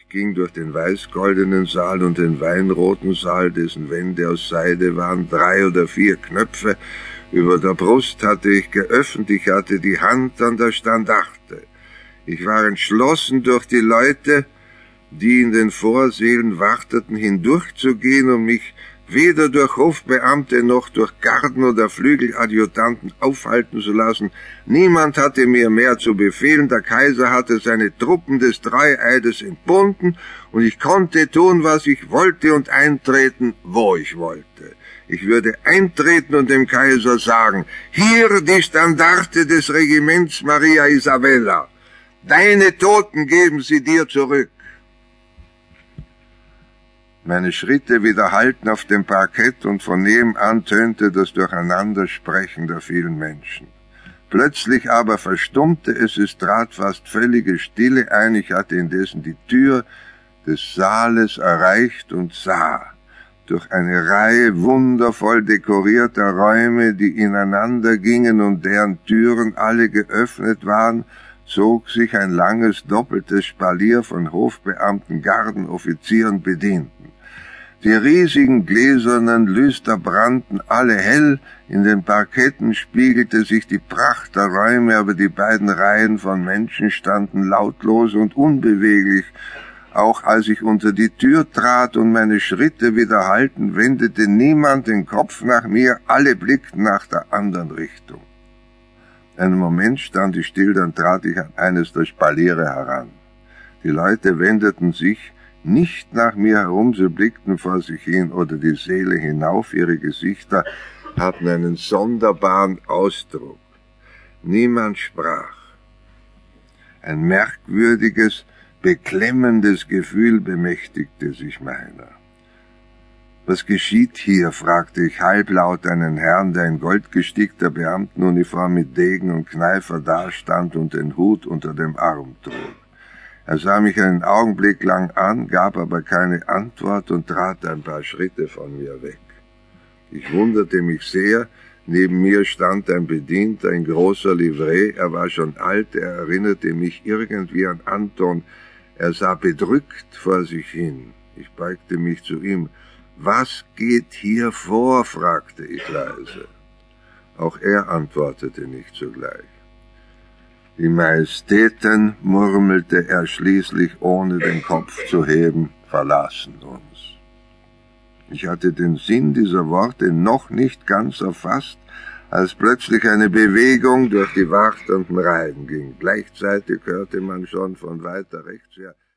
Ich ging durch den weiß-goldenen Saal und den weinroten Saal, dessen Wände aus Seide waren, drei oder vier Knöpfe. Über der Brust hatte ich geöffnet, ich hatte die Hand an der Standarte. Ich war entschlossen, durch die Leute, die in den Vorsälen warteten, hindurchzugehen, um mich weder durch Hofbeamte noch durch Garden oder Flügeladjutanten aufhalten zu lassen. Niemand hatte mir mehr zu befehlen, der Kaiser hatte seine Truppen des Dreieides entbunden, und ich konnte tun, was ich wollte und eintreten, wo ich wollte. Ich würde eintreten und dem Kaiser sagen, hier die Standarte des Regiments Maria Isabella. Deine Toten geben sie dir zurück. Meine Schritte widerhallten auf dem Parkett und von nebenan tönte das Durcheinandersprechen der vielen Menschen. Plötzlich aber verstummte es, es trat fast völlige Stille ein, ich hatte indessen die Tür des Saales erreicht und sah durch eine Reihe wundervoll dekorierter Räume, die ineinander gingen und deren Türen alle geöffnet waren, zog sich ein langes doppeltes Spalier von Hofbeamten, Gardenoffizieren bedienten. Die riesigen gläsernen Lüster brannten alle hell, in den Parketten spiegelte sich die Pracht der Räume, aber die beiden Reihen von Menschen standen lautlos und unbeweglich. Auch als ich unter die Tür trat und meine Schritte wiederhalten, wendete niemand den Kopf nach mir, alle blickten nach der anderen Richtung. Einen Moment stand ich still, dann trat ich an eines der Spaliere heran. Die Leute wendeten sich, nicht nach mir herum, sie blickten vor sich hin oder die Seele hinauf, ihre Gesichter hatten einen sonderbaren Ausdruck. Niemand sprach. Ein merkwürdiges, beklemmendes Gefühl bemächtigte sich meiner. Was geschieht hier? fragte ich halblaut einen Herrn, der in goldgestickter Beamtenuniform mit Degen und Kneifer dastand und den Hut unter dem Arm trug. Er sah mich einen Augenblick lang an, gab aber keine Antwort und trat ein paar Schritte von mir weg. Ich wunderte mich sehr, neben mir stand ein Bedienter in großer Livree, er war schon alt, er erinnerte mich irgendwie an Anton, er sah bedrückt vor sich hin. Ich beugte mich zu ihm. Was geht hier vor? fragte ich leise. Auch er antwortete nicht sogleich. Die Majestäten, murmelte er schließlich, ohne den Kopf zu heben, verlassen uns. Ich hatte den Sinn dieser Worte noch nicht ganz erfasst, als plötzlich eine Bewegung durch die wartenden Reihen ging. Gleichzeitig hörte man schon von weiter rechts her